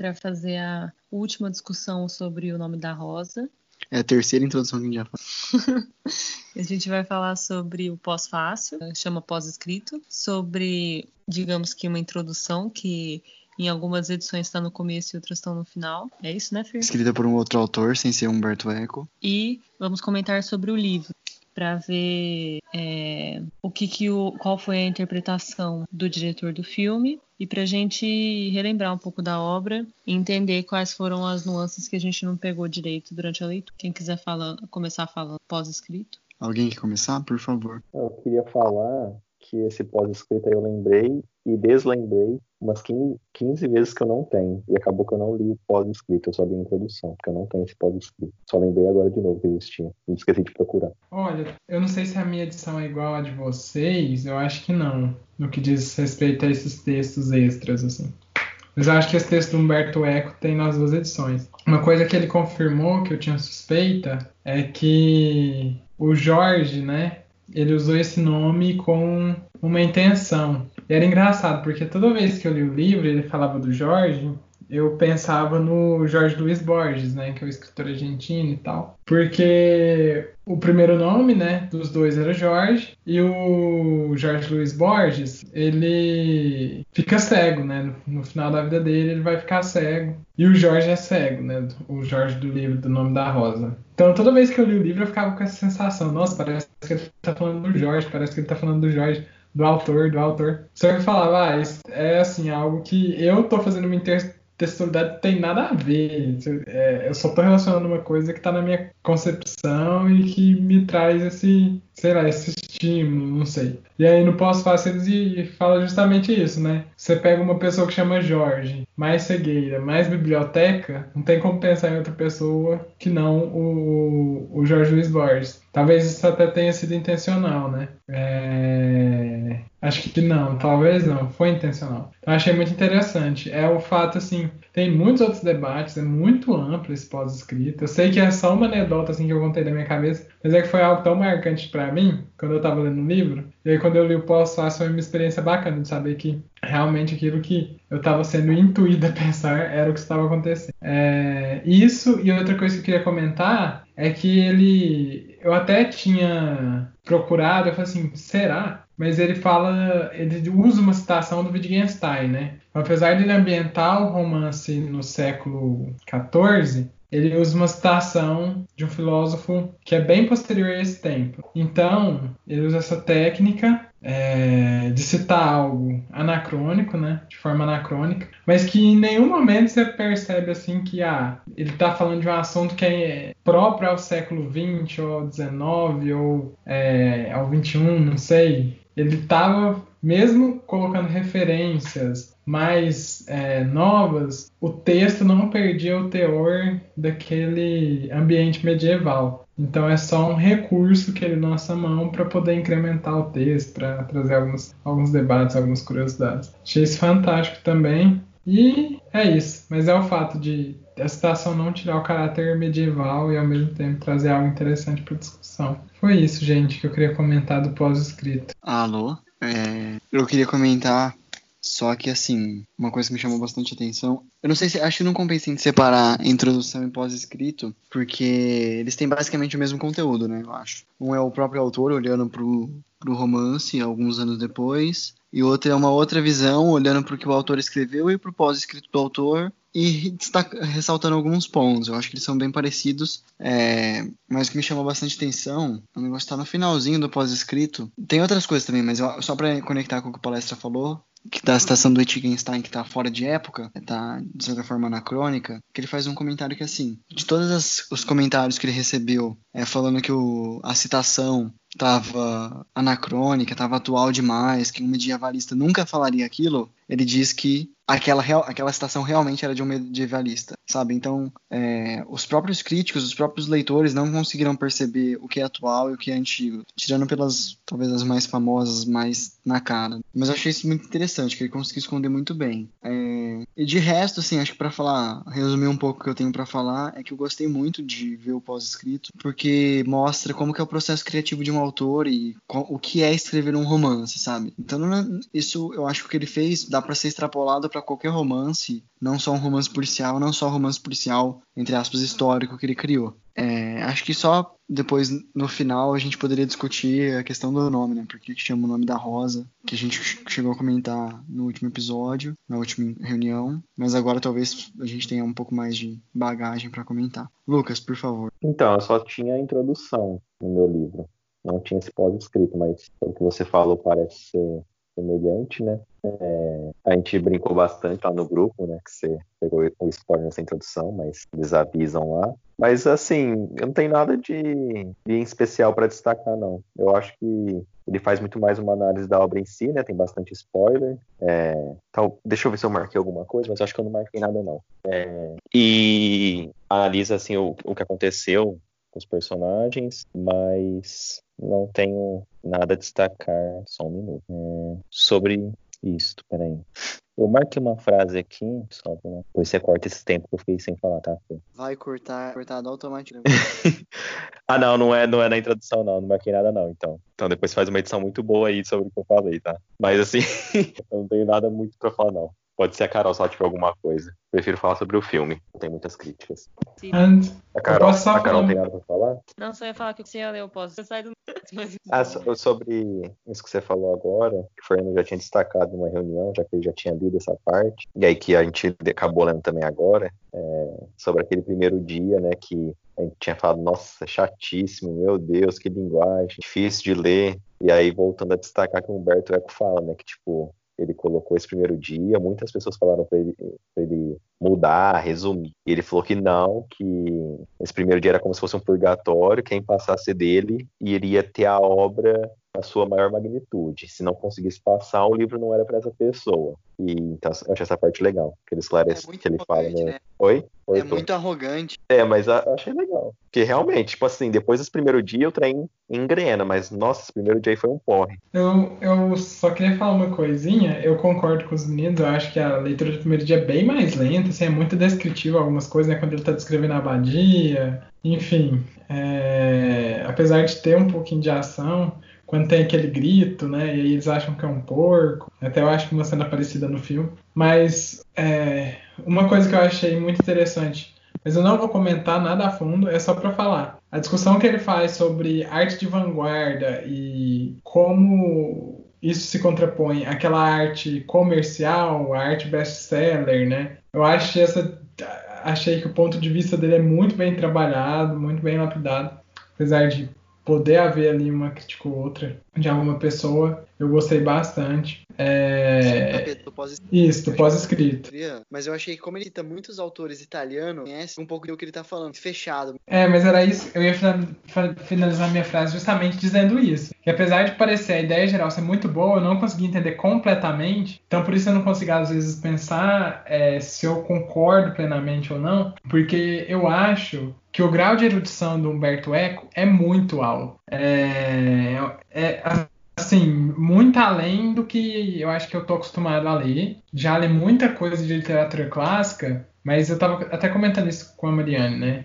Para fazer a última discussão sobre o nome da Rosa. É a terceira introdução que a gente já faz. A gente vai falar sobre o pós-fácil, chama pós-escrito, sobre, digamos que uma introdução que em algumas edições está no começo e outras estão no final. É isso, né, Fer? Escrita por um outro autor, sem ser Humberto Eco. E vamos comentar sobre o livro para ver é, o que, que o, qual foi a interpretação do diretor do filme e para a gente relembrar um pouco da obra e entender quais foram as nuances que a gente não pegou direito durante a leitura. Quem quiser falar, começar falando pós-escrito. Alguém quer começar, por favor? Eu queria falar que esse pós-escrito eu lembrei e deslembrei umas 15, 15 vezes que eu não tenho. E acabou que eu não li o pós-escrito, eu só li a introdução, porque eu não tenho esse pós-escrito. Só lembrei agora de novo que existia. E esqueci de procurar. Olha, eu não sei se a minha edição é igual à de vocês, eu acho que não, no que diz respeito a esses textos extras, assim. Mas eu acho que esse texto do Humberto Eco tem nas duas edições. Uma coisa que ele confirmou, que eu tinha suspeita, é que o Jorge, né, ele usou esse nome com uma intenção. E era engraçado, porque toda vez que eu li o livro, ele falava do Jorge, eu pensava no Jorge Luiz Borges, né, que é o escritor argentino e tal. Porque o primeiro nome, né, dos dois era Jorge, e o Jorge Luiz Borges, ele fica cego, né, no final da vida dele ele vai ficar cego. E o Jorge é cego, né, o Jorge do livro do Nome da Rosa. Então toda vez que eu li o livro eu ficava com essa sensação, nossa, parece que ele tá falando do Jorge, parece que ele tá falando do Jorge do autor, do autor. Só que eu falava, ah, isso é assim, algo que eu tô fazendo uma intertextualidade tem nada a ver. É, eu só tô relacionando uma coisa que tá na minha concepção e que me traz esse, sei lá, esse estímulo, não sei. E aí no ele fala justamente isso, né? Você pega uma pessoa que chama Jorge, mais cegueira, mais biblioteca, não tem como pensar em outra pessoa que não o, o Jorge Luiz Borges. Talvez isso até tenha sido intencional, né? É... Acho que não, talvez não, foi intencional. Então achei muito interessante. É o fato, assim, tem muitos outros debates, é muito amplo esse pós-escrito. Eu sei que é só uma anedota, assim, que eu contei da minha cabeça, mas é que foi algo tão marcante para mim, quando eu tava lendo o livro. E aí quando eu li o pós-fácil foi uma experiência bacana de saber que realmente aquilo que eu estava sendo intuído a pensar era o que estava acontecendo. É, isso e outra coisa que eu queria comentar é que ele, eu até tinha procurado, eu falei assim, será? Mas ele fala, ele usa uma citação do Wittgenstein, né? Apesar ele ambientar o romance no século XIV, ele usa uma citação de um filósofo que é bem posterior a esse tempo. Então, ele usa essa técnica é, de citar algo anacrônico, né, de forma anacrônica, mas que em nenhum momento você percebe assim que ah, ele está falando de um assunto que é próprio ao século XX ou XIX ou é, ao XXI, não sei. Ele estava mesmo colocando referências mais é, novas, o texto não perdia o teor daquele ambiente medieval. Então é só um recurso que ele lança a mão para poder incrementar o texto, para trazer alguns, alguns debates, algumas curiosidades. Achei isso fantástico também. E é isso. Mas é o fato de a citação não tirar o caráter medieval e ao mesmo tempo trazer algo interessante para discussão. Foi isso, gente, que eu queria comentar do pós-escrito. Alô? É, eu queria comentar só que, assim, uma coisa que me chamou bastante atenção. Eu não sei se. Acho que não compensa em separar introdução e pós-escrito, porque eles têm basicamente o mesmo conteúdo, né? Eu acho. Um é o próprio autor olhando pro, pro romance alguns anos depois, e outro é uma outra visão olhando pro que o autor escreveu e pro pós-escrito do autor e destaca, ressaltando alguns pontos. Eu acho que eles são bem parecidos, é, mas o que me chamou bastante atenção o negócio está no finalzinho do pós-escrito. Tem outras coisas também, mas eu, só para conectar com o que a palestra falou, que da citação do Wittgenstein que tá fora de época, tá de certa forma anacrônica, que ele faz um comentário que assim, de todos os comentários que ele recebeu, é, falando que o, a citação estava anacrônica, estava atual demais, que um medievalista nunca falaria aquilo, ele diz que aquela, real, aquela citação realmente era de um medievalista, sabe? Então, é, os próprios críticos, os próprios leitores não conseguiram perceber o que é atual e o que é antigo, tirando pelas, talvez, as mais famosas, mais na cara. Mas eu achei isso muito interessante, que ele conseguiu esconder muito bem. É, e de resto, assim, acho que para falar, resumir um pouco o que eu tenho para falar, é que eu gostei muito de ver o pós-escrito, porque mostra como que é o processo criativo de um autor e o que é escrever um romance, sabe? Então, isso eu acho que ele fez dá para ser extrapolado para qualquer romance, não só um romance policial, não só um romance policial, entre aspas, histórico que ele criou. É, acho que só depois, no final, a gente poderia discutir a questão do nome, né? Porque que chama o nome da Rosa, que a gente chegou a comentar no último episódio, na última reunião, mas agora talvez a gente tenha um pouco mais de bagagem para comentar. Lucas, por favor. Então, eu só tinha a introdução no meu livro. Não tinha esse pós-escrito, mas o que você falou parece ser semelhante, né? É, a gente brincou bastante lá no grupo, né? Que você pegou o spoiler nessa introdução, mas eles avisam lá. Mas assim, eu não tenho nada de, de especial para destacar, não. Eu acho que ele faz muito mais uma análise da obra em si, né? Tem bastante spoiler. É, tal, deixa eu ver se eu marquei alguma coisa, mas acho que eu não marquei nada, não. É, e analisa assim o, o que aconteceu com os personagens, mas não tenho nada a destacar. Só um minuto. É, sobre isso, peraí. Eu marquei uma frase aqui, só pra... Depois você corta esse tempo que eu fiquei sem falar, tá? Vai cortar, cortado automaticamente. ah, não, não é, não é na introdução, não. Não marquei nada, não, então. Então depois faz uma edição muito boa aí sobre o que eu falei, tá? Mas assim, eu não tenho nada muito pra falar, não. Pode ser a Carol se ela tiver alguma coisa. Prefiro falar sobre o filme. Tem muitas críticas. Sim. A Carol, a Carol tem nada pra falar? Não, só ia falar que você ia ler, eu posso. Você sai do. Ah, sobre isso que você falou agora, que o Fernando já tinha destacado numa reunião, já que ele já tinha lido essa parte, e aí que a gente acabou lendo também agora, é, sobre aquele primeiro dia, né, que a gente tinha falado, nossa, chatíssimo, meu Deus, que linguagem, difícil de ler. E aí, voltando a destacar que o Humberto Eco fala, né, que tipo, ele colocou esse primeiro dia, muitas pessoas falaram para ele, ele, mudar, resumir. E ele falou que não, que esse primeiro dia era como se fosse um purgatório, quem passasse dele iria ter a obra na sua maior magnitude. Se não conseguisse passar, o livro não era para essa pessoa. E então eu achei essa parte legal, que ele esclarece, é que ele fala, né? né? Oi? Oi? É muito arrogante. É, mas eu achei legal. Porque realmente, tipo assim, depois desse primeiro dia o trem engrena, mas nossa, esse primeiro dia aí foi um porre. Eu, eu só queria falar uma coisinha, eu concordo com os meninos, eu acho que a leitura do primeiro dia é bem mais lenta, assim, é muito descritivo algumas coisas, né? Quando ele tá descrevendo a abadia, enfim. É... Apesar de ter um pouquinho de ação, quando tem aquele grito, né? E aí eles acham que é um porco. Até eu acho que uma cena parecida no filme. Mas é, uma coisa que eu achei muito interessante, mas eu não vou comentar nada a fundo, é só para falar. A discussão que ele faz sobre arte de vanguarda e como isso se contrapõe àquela arte comercial, a arte best-seller, né? Eu acho essa, achei que o ponto de vista dele é muito bem trabalhado, muito bem lapidado, apesar de poder haver ali uma crítica ou outra de alguma pessoa, eu gostei bastante. É... Do Isso, do pós-escrito. Mas eu achei que como ele cita muitos autores italianos, conhece um pouco do que ele tá falando, fechado. É, mas era isso, eu ia finalizar minha frase justamente dizendo isso. Que apesar de parecer a ideia geral ser muito boa, eu não consegui entender completamente. Então por isso eu não consigo às vezes pensar é, se eu concordo plenamente ou não, porque eu acho que o grau de erudição do Humberto Eco é muito alto. É, é assim, muito além do que eu acho que eu tô acostumado a ler. Já li muita coisa de literatura clássica, mas eu tava até comentando isso com a Mariane, né?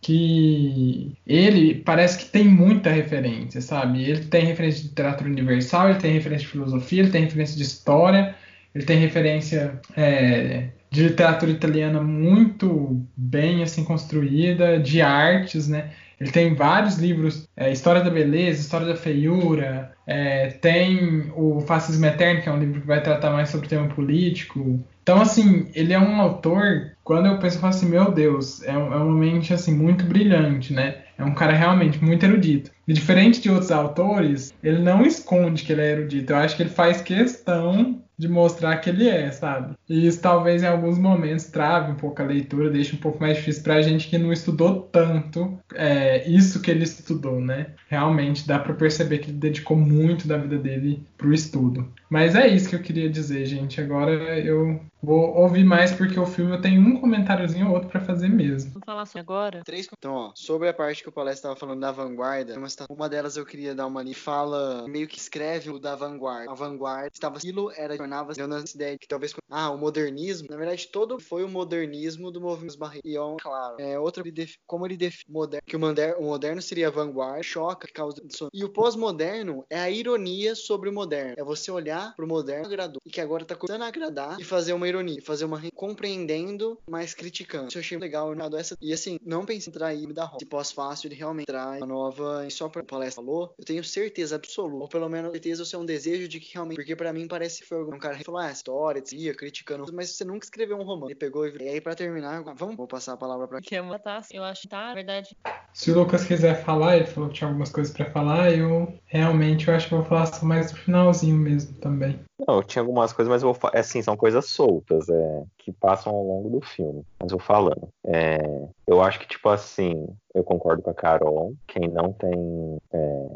Que ele parece que tem muita referência, sabe? Ele tem referência de literatura universal, ele tem referência de filosofia, ele tem referência de história, ele tem referência é, de literatura italiana muito bem assim construída, de artes, né? Ele tem vários livros, é, História da Beleza, História da Feiura, é, tem o Fascismo Eterno, que é um livro que vai tratar mais sobre o tema político. Então, assim, ele é um autor, quando eu penso, eu falo assim, meu Deus, é, um, é uma mente, assim, muito brilhante, né? É um cara realmente muito erudito. E diferente de outros autores, ele não esconde que ele é erudito. Eu acho que ele faz questão de mostrar que ele é, sabe? E isso talvez em alguns momentos trave um pouco a leitura, deixe um pouco mais difícil pra gente que não estudou tanto é, isso que ele estudou, né? Realmente dá para perceber que ele dedicou muito da vida dele pro estudo. Mas é isso que eu queria dizer, gente. Agora eu vou ouvir mais porque o filme eu tenho um comentáriozinho ou outro para fazer mesmo. Vou falar assim agora. Três. Então, ó, sobre a parte que o palestra estava falando da vanguarda, uma delas eu queria dar uma ali. Fala, meio que escreve o da vanguarda. A vanguarda estava. Aquilo era, tornava dando essa ideia de que talvez. Ah, o modernismo. Na verdade, todo foi o modernismo do movimento barreiros. Claro. É, outra. Como ele define moderno, que o moderno, o moderno seria vanguarda, choca, causa. E o pós-moderno é a ironia sobre o moderno. É você olhar pro moderno agradou. E que agora tá começando a agradar e fazer uma ironia. Fazer uma. compreendendo, mas criticando. Isso eu achei legal. Essa, e assim, não pense em trair da roda. Se pós-fácil, ele realmente traz uma nova. E só pra palestra falou, eu tenho certeza absoluta. Ou pelo menos certeza ou é um desejo de que realmente. Porque pra mim parece que foi um cara que falou, ah, história, dizia, criticando. Mas você nunca escreveu um romance. Ele pegou e. E aí, pra terminar, vamos vou passar a palavra pra. Quer matar? Eu acho que tá, na verdade. Se o Lucas quiser falar, ele falou que tinha algumas coisas pra falar, eu realmente eu acho que vou falar só mais no finalzinho mesmo também. Não, tinha algumas coisas, mas eu vou é, assim, são coisas soltas, é, que passam ao longo do filme. Mas eu falando. É, eu acho que, tipo assim, eu concordo com a Carol. Quem não tem. É,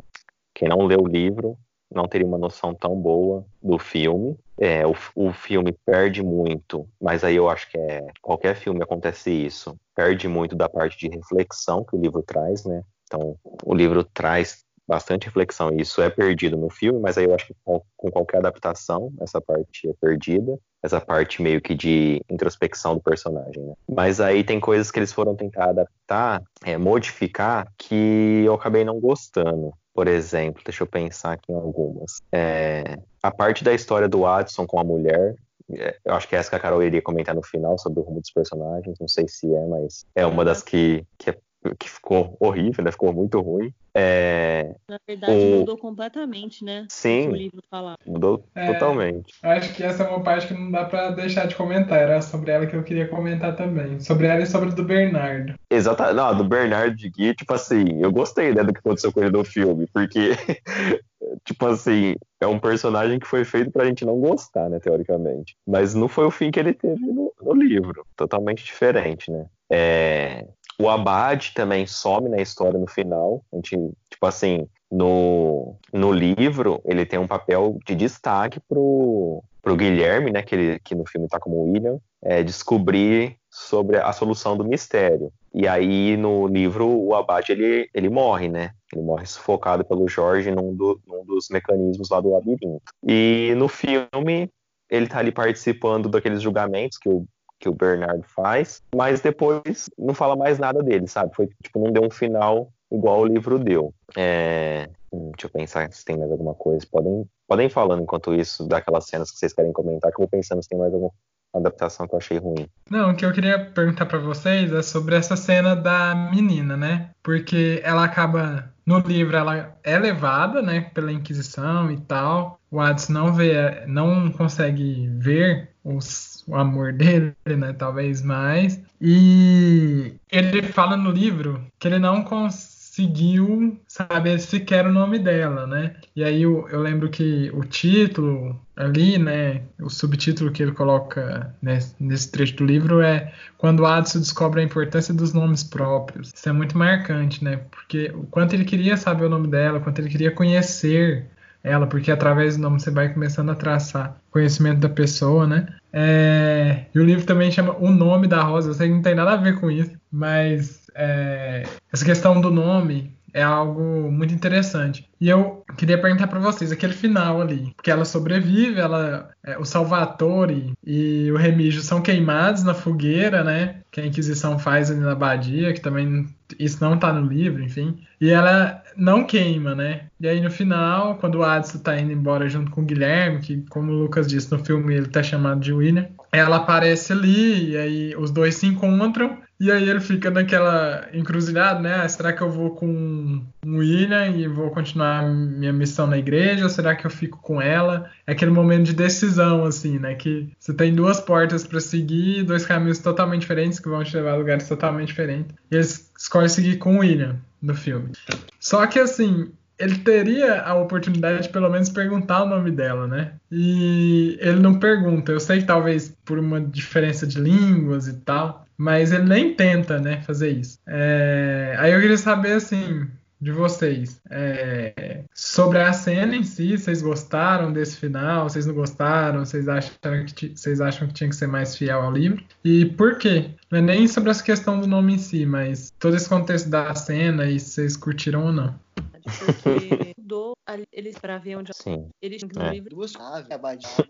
quem não lê o livro não teria uma noção tão boa do filme. É, o, o filme perde muito, mas aí eu acho que é qualquer filme acontece isso, perde muito da parte de reflexão que o livro traz, né? Então, o livro traz bastante reflexão e isso é perdido no filme, mas aí eu acho que com, com, qualquer adaptação essa parte é perdida, essa parte meio que de introspecção do personagem, né? Mas aí tem coisas que eles foram tentar adaptar, é, modificar, que eu acabei não gostando. Por exemplo, deixa eu pensar aqui em algumas. É, a parte da história do Watson com a mulher, é, eu acho que é essa que a Carol iria comentar no final sobre o rumo dos personagens. Não sei se é, mas é uma das que, que, é, que ficou horrível, né? Ficou muito ruim. É, Na verdade, o... mudou completamente, né? Sim. O livro falar. Mudou é, totalmente. Acho que essa é uma parte que não dá para deixar de comentar. Era sobre ela que eu queria comentar também. Sobre ela e sobre do Bernardo. Exatamente. Não, do Bernardo de Gui, tipo assim, eu gostei né, do que aconteceu com ele no filme, porque, tipo assim, é um personagem que foi feito pra gente não gostar, né, teoricamente. Mas não foi o fim que ele teve no, no livro. Totalmente diferente, né? É, o Abad também some na história no final. A gente, tipo assim, no, no livro, ele tem um papel de destaque pro, pro Guilherme, né? Que, ele, que no filme tá como William, é, descobrir sobre a solução do mistério. E aí, no livro, o Abad ele, ele morre, né? Ele morre sufocado pelo Jorge num, do, num dos mecanismos lá do labirinto. E no filme, ele tá ali participando daqueles julgamentos que o que o Bernardo faz, mas depois não fala mais nada dele, sabe? Foi tipo, não deu um final igual o livro deu. É... Hum, deixa eu pensar se tem mais alguma coisa. Podem, podem falando enquanto isso, daquelas cenas que vocês querem comentar, que eu vou pensando se tem mais alguma adaptação que eu achei ruim. Não, o que eu queria perguntar para vocês é sobre essa cena da menina, né? Porque ela acaba no livro ela é levada, né, pela Inquisição e tal. O Hades não vê, não consegue ver os o amor dele, né? Talvez mais. E ele fala no livro que ele não conseguiu saber sequer o nome dela, né? E aí eu, eu lembro que o título ali, né? O subtítulo que ele coloca nesse, nesse trecho do livro é quando Adson descobre a importância dos nomes próprios. Isso é muito marcante, né? Porque o quanto ele queria saber o nome dela, o quanto ele queria conhecer ela, porque através do nome você vai começando a traçar conhecimento da pessoa, né? É... E o livro também chama O Nome da Rosa. Eu sei que não tem nada a ver com isso, mas é... essa questão do nome é algo muito interessante. E eu queria perguntar para vocês aquele final ali, porque ela sobrevive, ela, é, o Salvatore e o Remígio são queimados na fogueira, né? Que a Inquisição faz ali na abadia, que também isso não tá no livro, enfim. E ela não queima, né? E aí no final, quando o Adson tá indo embora junto com o Guilherme, que como o Lucas disse no filme ele tá chamado de William, ela aparece ali e aí os dois se encontram e aí ele fica naquela encruzilhada, né? Ah, será que eu vou com o William e vou continuar minha missão na igreja ou será que eu fico com ela? É aquele momento de decisão assim, né? Que você tem duas portas para seguir, dois caminhos totalmente diferentes que vão te levar a lugares totalmente diferentes. E eles escolhem seguir com o William no filme. Só que assim, ele teria a oportunidade de pelo menos perguntar o nome dela, né? E ele não pergunta. Eu sei que talvez por uma diferença de línguas e tal, mas ele nem tenta, né, fazer isso. É... Aí eu queria saber assim, de vocês. É, sobre a cena em si, vocês gostaram desse final? Vocês não gostaram? Vocês acham, que, vocês acham que tinha que ser mais fiel ao livro? E por quê? Não é nem sobre essa questão do nome em si, mas todo esse contexto da cena e se vocês curtiram ou não. Porque mudou eles para ver onde Sim. eles no É. livro. Duas chaves,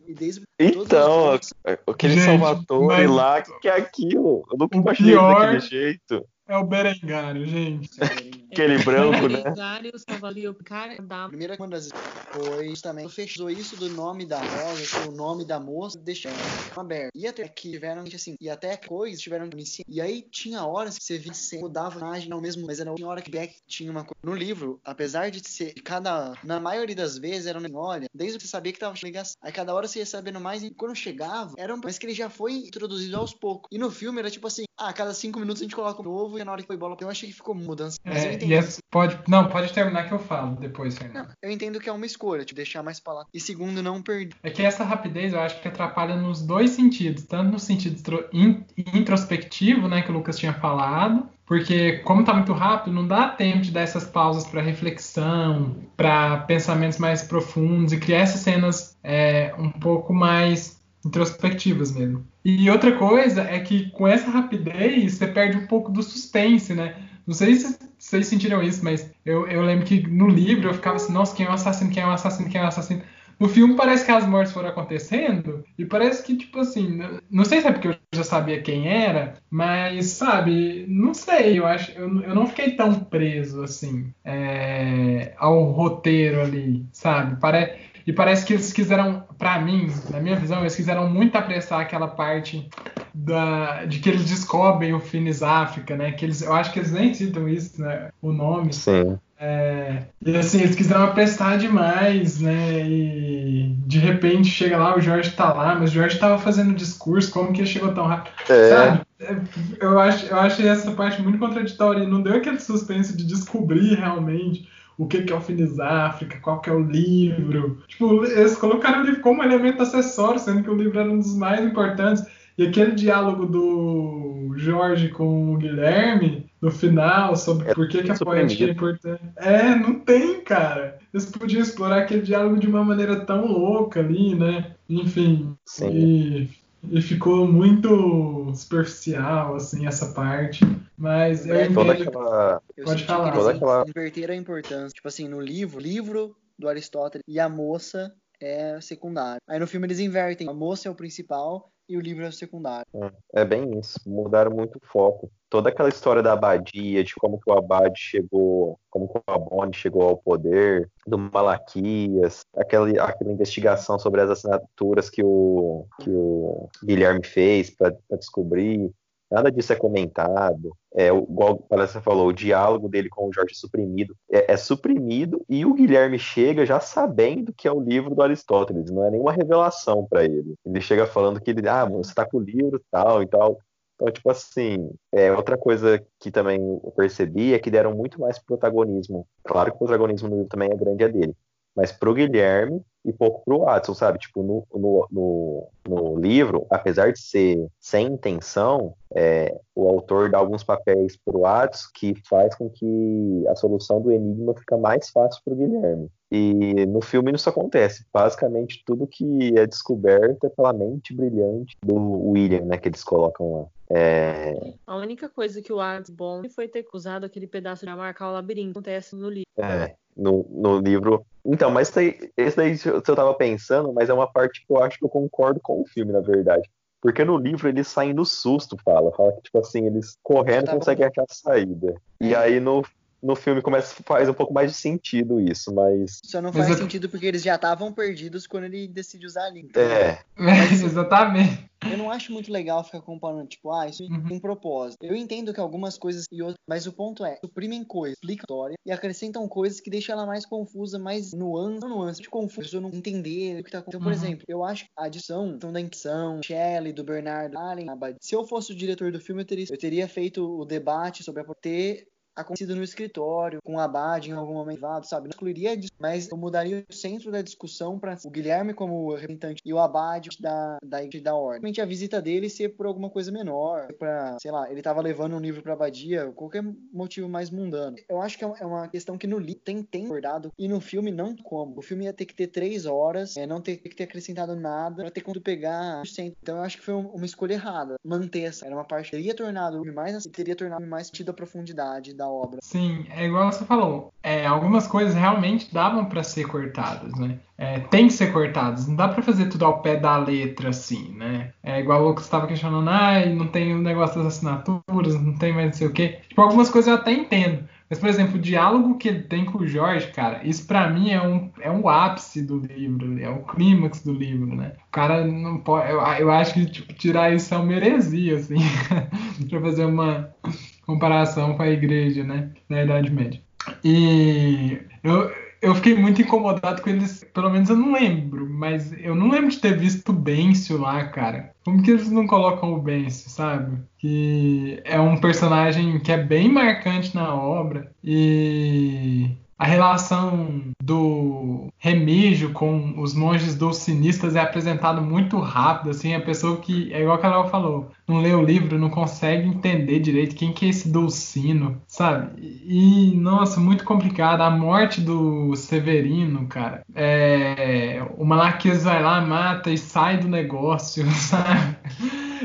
e desde Então, aquele Gente, Salvatore mas- lá, que que é aquilo? Eu nunca O imaginei pior- daquele jeito. É o Berengário, gente. Aquele branco, né? Berengário, o Salvador, o cara da primeira uma das foi também fechou isso do nome da rosa, o nome da moça, deixando aberto. E até que tiveram, assim, e até coisas tiveram. E aí tinha horas que você via que mudava a imagem ao mesmo, mas era tinha hora que Beck tinha uma coisa. No livro, apesar de ser cada, na maioria das vezes era um olha, desde que você sabia que tava ligação. Aí cada hora você ia sabendo mais e quando chegava, era um, mas que ele já foi introduzido aos poucos. E no filme era tipo assim, ah, a cada cinco minutos a gente coloca um novo e na hora que foi bola, eu achei que ficou mudança. É, e essa pode, não, pode terminar que eu falo depois, Fernando. Não, eu entendo que é uma escolha, te deixar mais palavras. E segundo, não perder. É que essa rapidez eu acho que atrapalha nos dois sentidos, tanto no sentido intro- in- introspectivo, né, que o Lucas tinha falado, porque como tá muito rápido, não dá tempo de dar essas pausas para reflexão, para pensamentos mais profundos e criar essas cenas é, um pouco mais introspectivas mesmo. E outra coisa é que com essa rapidez você perde um pouco do suspense, né? Não sei se vocês sentiram isso, mas eu, eu lembro que no livro eu ficava assim, nossa, quem é o assassino, quem é o assassino, quem é o assassino. No filme parece que as mortes foram acontecendo e parece que, tipo assim, não sei se é porque eu já sabia quem era, mas, sabe, não sei, eu acho, eu, eu não fiquei tão preso, assim, é, ao roteiro ali, sabe? Pare, e parece que eles quiseram, pra mim, na minha visão, eles quiseram muito apressar aquela parte da, de que eles descobrem o Finis África, né? Que eles, eu acho que eles nem citam isso, né? O nome. Sim. É, e assim, eles quiseram apressar demais, né? E de repente chega lá, o Jorge tá lá, mas o Jorge tava fazendo discurso, como que ele chegou tão rápido? É, Sabe? É, Eu, acho, eu achei essa parte muito contraditória. Não deu aquele suspense de descobrir realmente o que, que é o Finis África, qual que é o livro. Tipo, eles colocaram o livro como elemento acessório, sendo que o livro era um dos mais importantes. E aquele diálogo do Jorge com o Guilherme no final sobre É por que, que a poética é importante. É, não tem, cara. Eles podiam explorar aquele diálogo de uma maneira tão louca ali, né? Enfim. Sim. E, e ficou muito superficial, assim, essa parte. Mas eu É, toda entendo. aquela. Eu Pode senti falar. Toda aquela- inverteram a importância. Tipo assim, no livro, livro do Aristóteles e a moça é secundário. Aí no filme eles invertem. A moça é o principal e o livro é o secundário. É bem isso. Mudaram muito o foco. Toda aquela história da abadia, de como que o abade chegou, como que o Abone chegou ao poder, do Malaquias, aquela, aquela investigação sobre as assinaturas que o, que o Guilherme fez para descobrir. Nada disso é comentado. É, o- igual a palestra falou, o diálogo dele com o Jorge é suprimido. É, é suprimido e o Guilherme chega já sabendo que é o livro do Aristóteles. Não é nenhuma revelação para ele. Ele chega falando que ele, ah, você tá com o livro tal e tal. Então, tipo assim, é, outra coisa que também eu percebi é que deram muito mais protagonismo. Claro que o protagonismo no livro também é grande é dele, mas pro Guilherme e pouco pro Watson, sabe? Tipo, no, no, no, no livro, apesar de ser sem intenção, é, o autor dá alguns papéis pro Watson que faz com que a solução do enigma fica mais fácil pro Guilherme. E no filme isso acontece. Basicamente, tudo que é descoberto é pela mente brilhante do William, né? Que eles colocam lá. É, A única coisa que o Alex bom foi ter usado aquele pedaço de marcar o labirinto. Acontece no livro. é, no, no livro. Então, mas esse daí, esse daí eu tava pensando, mas é uma parte que eu acho que eu concordo com o filme, na verdade. Porque no livro eles saem no susto, fala. Fala que, tipo assim, eles correndo conseguem achar a saída. E aí no, no filme começa, faz um pouco mais de sentido isso, mas. Só não Mas faz sentido porque eles já estavam perdidos quando ele decide usar a língua. É, Exatamente. Eu não acho muito legal ficar comparando, tipo, ah, isso Uhum. tem um propósito. Eu entendo que algumas coisas e outras, mas o ponto é, suprimem coisas, explicam a história e acrescentam coisas que deixam ela mais confusa, mais nuance, não nuance, de pessoa não entender o que tá acontecendo. Então, por Uhum. exemplo, eu acho que a adição, então, da edição, Shelley, do Bernardo Allen, se eu fosse o diretor do filme, eu teria, eu teria feito o debate sobre a ter acontecido no escritório, com o Abad em algum momento, sabe? Não excluiria disso, mas eu mudaria o centro da discussão para o Guilherme como representante e o Abad da, da, da ordem. A visita dele ser por alguma coisa menor, para sei lá, ele tava levando um livro pra Abadia, qualquer motivo mais mundano. Eu acho que é uma é questão que no livro tem, tem abordado e no filme não como. O filme ia ter que ter três horas, é, não ter que ter acrescentado nada pra ter como pegar 100%. Então eu acho que foi uma escolha errada. Manter essa. Era uma parte que teria tornado mais teria tornado mais sentido a profundidade da obra. Sim, é igual você falou. É, algumas coisas realmente davam para ser cortadas, né? É, tem que ser cortadas. Não dá para fazer tudo ao pé da letra, assim, né? É igual o Lucas estava questionando, ah, não tem o negócio das assinaturas, não tem mais não sei o quê. Tipo, algumas coisas eu até entendo. Mas, por exemplo, o diálogo que ele tem com o Jorge, cara, isso para mim é um, é um ápice do livro, é o clímax do livro, né? O cara não pode. Eu, eu acho que tipo, tirar isso é uma heresia, assim, pra fazer uma comparação com a igreja, né? Na Idade Média. E eu, eu fiquei muito incomodado com eles. Pelo menos eu não lembro, mas eu não lembro de ter visto o Bencio lá, cara. Como que eles não colocam o Bencio, sabe? Que é um personagem que é bem marcante na obra e a relação do Remígio com os monges dulcinistas é apresentado muito rápido, assim, a pessoa que, é igual a Carol falou, não lê o livro, não consegue entender direito quem que é esse Dulcino, sabe? E, nossa, muito complicado. A morte do Severino, cara, é... o Malaquias vai lá, mata e sai do negócio, sabe?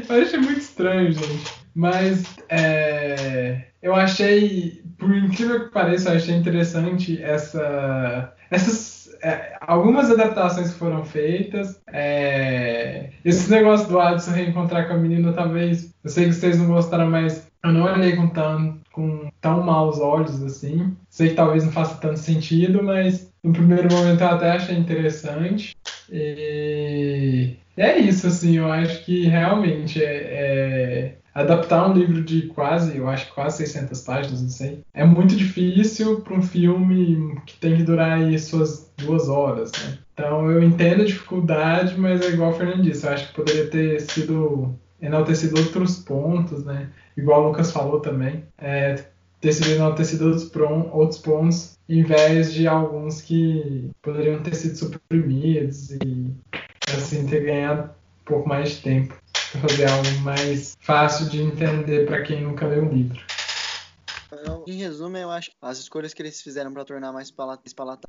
Eu achei muito estranho, gente. Mas é, eu achei, por incrível que pareça, eu achei interessante essa, essas é, algumas adaptações que foram feitas. É, esse negócio do Adson reencontrar com a menina, talvez. Eu sei que vocês não gostaram, mas eu não olhei com tão, com tão maus olhos assim. Sei que talvez não faça tanto sentido, mas no primeiro momento eu até achei interessante. E é isso, assim, eu acho que realmente é, é adaptar um livro de quase, eu acho quase 600 páginas, não sei, é muito difícil para um filme que tem que durar aí suas duas horas, né? Então eu entendo a dificuldade, mas é igual o Fernando disse, eu acho que poderia ter sido enaltecido outros pontos, né? Igual o Lucas falou também, é, ter sido enaltecido outros, outros pontos em vez de alguns que poderiam ter sido suprimidos e assim ter ganhado um pouco mais de tempo fazer algo mais fácil de entender para quem nunca leu o livro. Em resumo, eu acho que as escolhas que eles fizeram para tornar mais palatável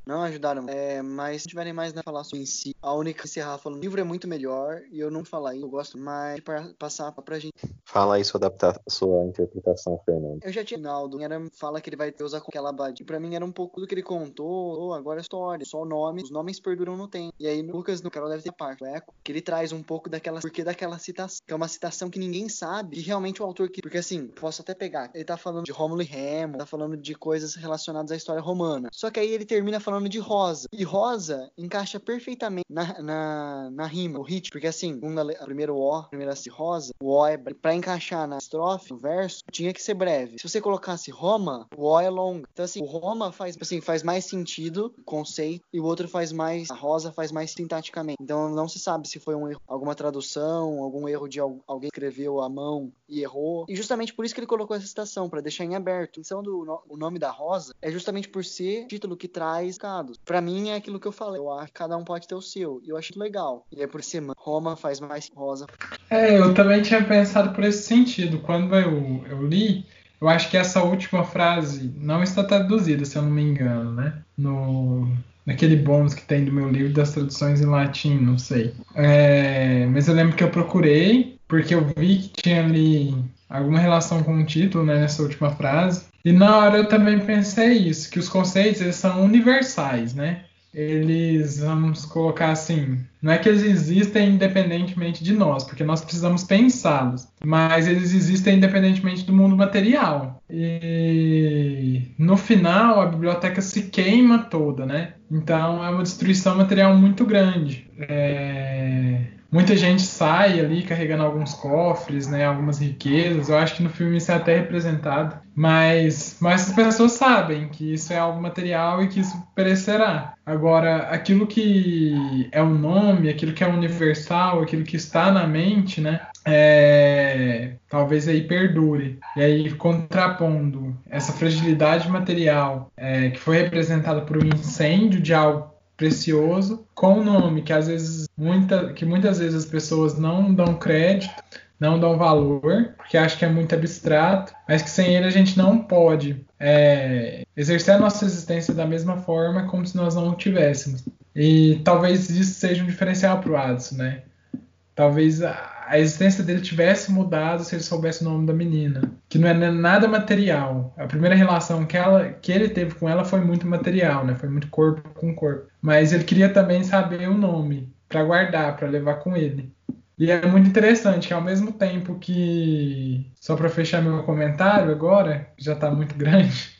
não ajudaram. É, mas se tiverem mais a falar sobre em si, a única encerrar falando, o livro é muito melhor e eu não falar isso, eu gosto mais de passar pra gente. Fala aí sua, adapta sua interpretação, Fernando. Eu já tinha Naldo, era fala que ele vai ter usar aquela abade. E pra mim era um pouco do que ele contou, oh, agora é história, só o nome, os nomes perduram no tempo. E aí Lucas no Carol deve ter parte, eco, que ele traz um pouco daquela, porque daquela citação, que é uma citação que ninguém sabe, e realmente o autor que, porque assim, posso até pegar, ele tá falando de Romulo e Remo, tá falando de coisas relacionadas à história romana. Só que aí ele termina falando de Rosa. E Rosa encaixa perfeitamente na, na, na rima, o hit, porque assim, a primeiro O, primeira se Rosa, o O é para encaixar na estrofe, no verso, tinha que ser breve. Se você colocasse Roma, o O é longo. Então assim, o Roma faz, assim, faz mais sentido, conceito, e o outro faz mais, a Rosa faz mais sintaticamente. Então não se sabe se foi um erro, alguma tradução, algum erro de alguém escreveu à mão e errou. E justamente por isso que ele colocou essa citação, para deixar em aberto. Então do o nome da Rosa é justamente por ser título que traz cados. Para mim é aquilo que eu falei. Eu acho que cada um pode ter o seu. E eu acho legal. E é por ser Roma faz mais rosa. É, eu também tinha pensado por esse sentido. Quando eu, eu li, eu acho que essa última frase não está traduzida, se eu não me engano, né? No, naquele bônus que tem do meu livro das traduções em latim, não sei. É, mas eu lembro que eu procurei, porque eu vi que tinha ali alguma relação com o título né, nessa última frase. E na hora eu também pensei isso, que os conceitos eles são universais, né? Eles, vamos colocar assim, não é que eles existem independentemente de nós, porque nós precisamos pensá-los, mas eles existem independentemente do mundo material. E no final a biblioteca se queima toda, né? Então é uma destruição material muito grande. É muita gente sai ali carregando alguns cofres, né, algumas riquezas. Eu acho que no filme isso é até representado, mas, mas as pessoas sabem que isso é algo material e que isso perecerá. Agora, aquilo que é o nome nome, aquilo que é universal, aquilo que está na mente, né? É, talvez aí perdure. E aí, contrapondo essa fragilidade material é, que foi representada por um incêndio de algo precioso com o nome que às vezes muita, que muitas vezes as pessoas não dão crédito não dão valor, porque acham que é muito abstrato, mas que sem ele a gente não pode é, exercer a nossa existência da mesma forma como se nós não tivéssemos. E talvez isso seja um diferencial para o Adson, né? Talvez a, a, existência dele tivesse mudado se ele soubesse o nome da menina, que não é nada material. A primeira relação que, ela, que ele teve com ela foi muito material, né? Foi muito corpo com corpo. Mas ele queria também saber o nome para guardar, para levar com ele. E é muito interessante que ao mesmo tempo que. Só para fechar meu comentário agora, já está muito grande.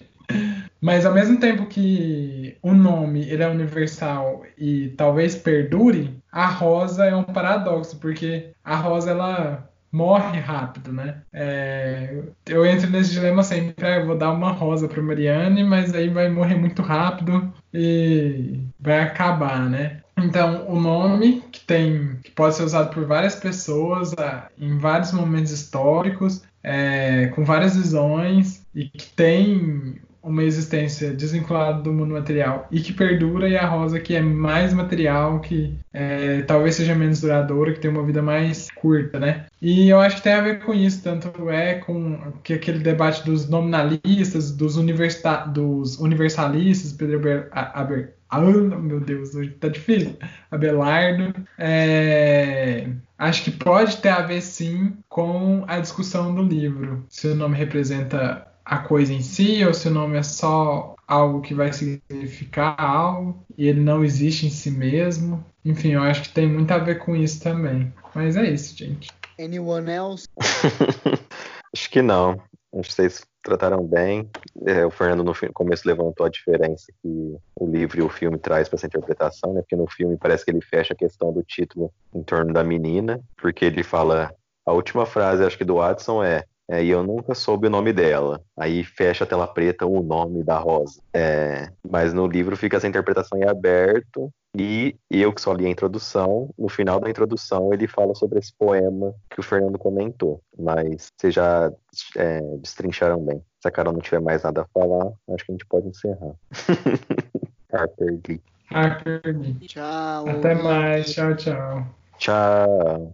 Mas ao mesmo tempo que o nome ele é universal e talvez perdure, a rosa é um paradoxo, porque a rosa ela morre rápido, né? É, eu entro nesse dilema sempre, ah, eu vou dar uma rosa para Mariane, mas aí vai morrer muito rápido e vai acabar, né? Então, o nome que tem que pode ser usado por várias pessoas ah, em vários momentos históricos, é, com várias visões e que tem uma existência desvinculada do mundo material e que perdura, e a rosa que é mais material, que é, talvez seja menos duradoura, que tem uma vida mais curta, né? E eu acho que tem a ver com isso, tanto é com que aquele debate dos nominalistas, dos, universita dos universalistas, Pedro Aber ah, meu Deus, hoje tá difícil. Abelardo. É, acho que pode ter a ver sim com a discussão do livro. Se o nome representa a coisa em si ou se o nome é só algo que vai significar algo e ele não existe em si mesmo. Enfim, eu acho que tem muito a ver com isso também. Mas é isso, gente. Anyone else? acho que não. Acho que vocês trataram bem. É, o Fernando no começo levantou a diferença que o livro e o filme traz para essa interpretação, né? Porque no filme parece que ele fecha a questão do título em torno da menina, porque ele fala a última frase, acho que do Watson é é, e eu nunca soube o nome dela. Aí fecha a tela preta o nome da Rosa. É, mas no livro fica essa interpretação em aberto. E eu que só li a introdução, no final da introdução ele fala sobre esse poema que o Fernando comentou. Mas vocês já é, destrincharam bem. Se a Carol não tiver mais nada a falar, acho que a gente pode encerrar. Harper Lee. Harper Lee. Tchau. Até mais. Tchau, tchau. Tchau.